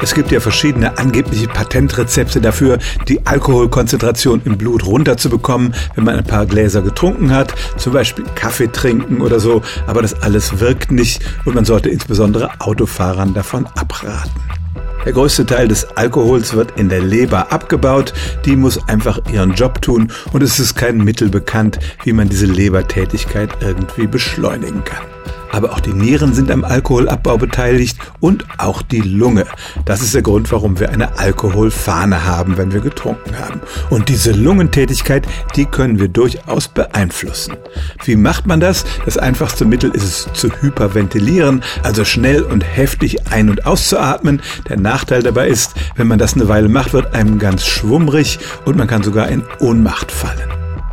Es gibt ja verschiedene angebliche Patentrezepte dafür, die Alkoholkonzentration im Blut runterzubekommen, wenn man ein paar Gläser getrunken hat, zum Beispiel Kaffee trinken oder so, aber das alles wirkt nicht und man sollte insbesondere Autofahrern davon abraten. Der größte Teil des Alkohols wird in der Leber abgebaut. Die muss einfach ihren Job tun und es ist kein Mittel bekannt, wie man diese Lebertätigkeit irgendwie beschleunigen kann. Aber auch die Nieren sind am Alkoholabbau beteiligt und auch die Lunge. Das ist der Grund, warum wir eine Alkoholfahne haben, wenn wir getrunken haben. Und diese Lungentätigkeit, die können wir durchaus beeinflussen. Wie macht man das? Das einfachste Mittel ist es zu hyperventilieren, also schnell und heftig ein- und auszuatmen. Der Nachteil dabei ist, wenn man das eine Weile macht, wird einem ganz schwummrig und man kann sogar in Ohnmacht fallen.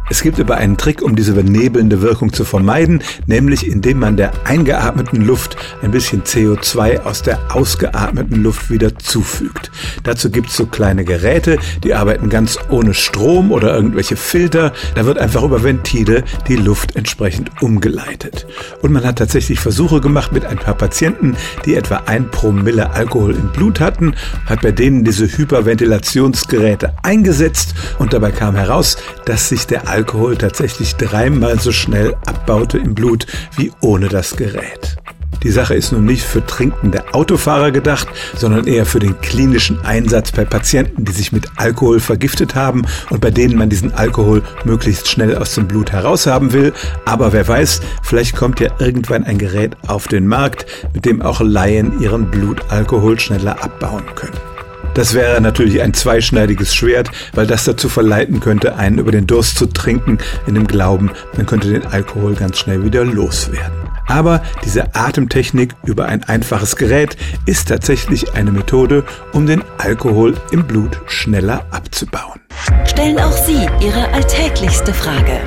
Es gibt aber einen Trick, um diese benebelnde Wirkung zu vermeiden, nämlich indem man der eingeatmeten Luft ein bisschen CO2 aus der ausgeatmeten Luft wieder zufügt. Dazu gibt es so kleine Geräte, die arbeiten ganz ohne Strom oder irgendwelche Filter. Da wird einfach über Ventile die Luft entsprechend umgeleitet. Und man hat tatsächlich Versuche gemacht mit ein paar Patienten, die etwa ein Promille Alkohol im Blut hatten, hat bei denen diese Hyperventilationsgeräte eingesetzt und dabei kam heraus, dass sich der Alkohol tatsächlich dreimal so schnell abbaute im Blut wie ohne das Gerät. Die Sache ist nun nicht für trinkende Autofahrer gedacht, sondern eher für den klinischen Einsatz bei Patienten, die sich mit Alkohol vergiftet haben und bei denen man diesen Alkohol möglichst schnell aus dem Blut heraushaben will. Aber wer weiß, vielleicht kommt ja irgendwann ein Gerät auf den Markt, mit dem auch Laien ihren Blutalkohol schneller abbauen können. Das wäre natürlich ein zweischneidiges Schwert, weil das dazu verleiten könnte, einen über den Durst zu trinken, in dem Glauben, man könnte den Alkohol ganz schnell wieder loswerden. Aber diese Atemtechnik über ein einfaches Gerät ist tatsächlich eine Methode, um den Alkohol im Blut schneller abzubauen. Stellen auch Sie Ihre alltäglichste Frage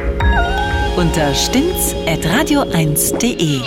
unter stimmtz.radio1.de.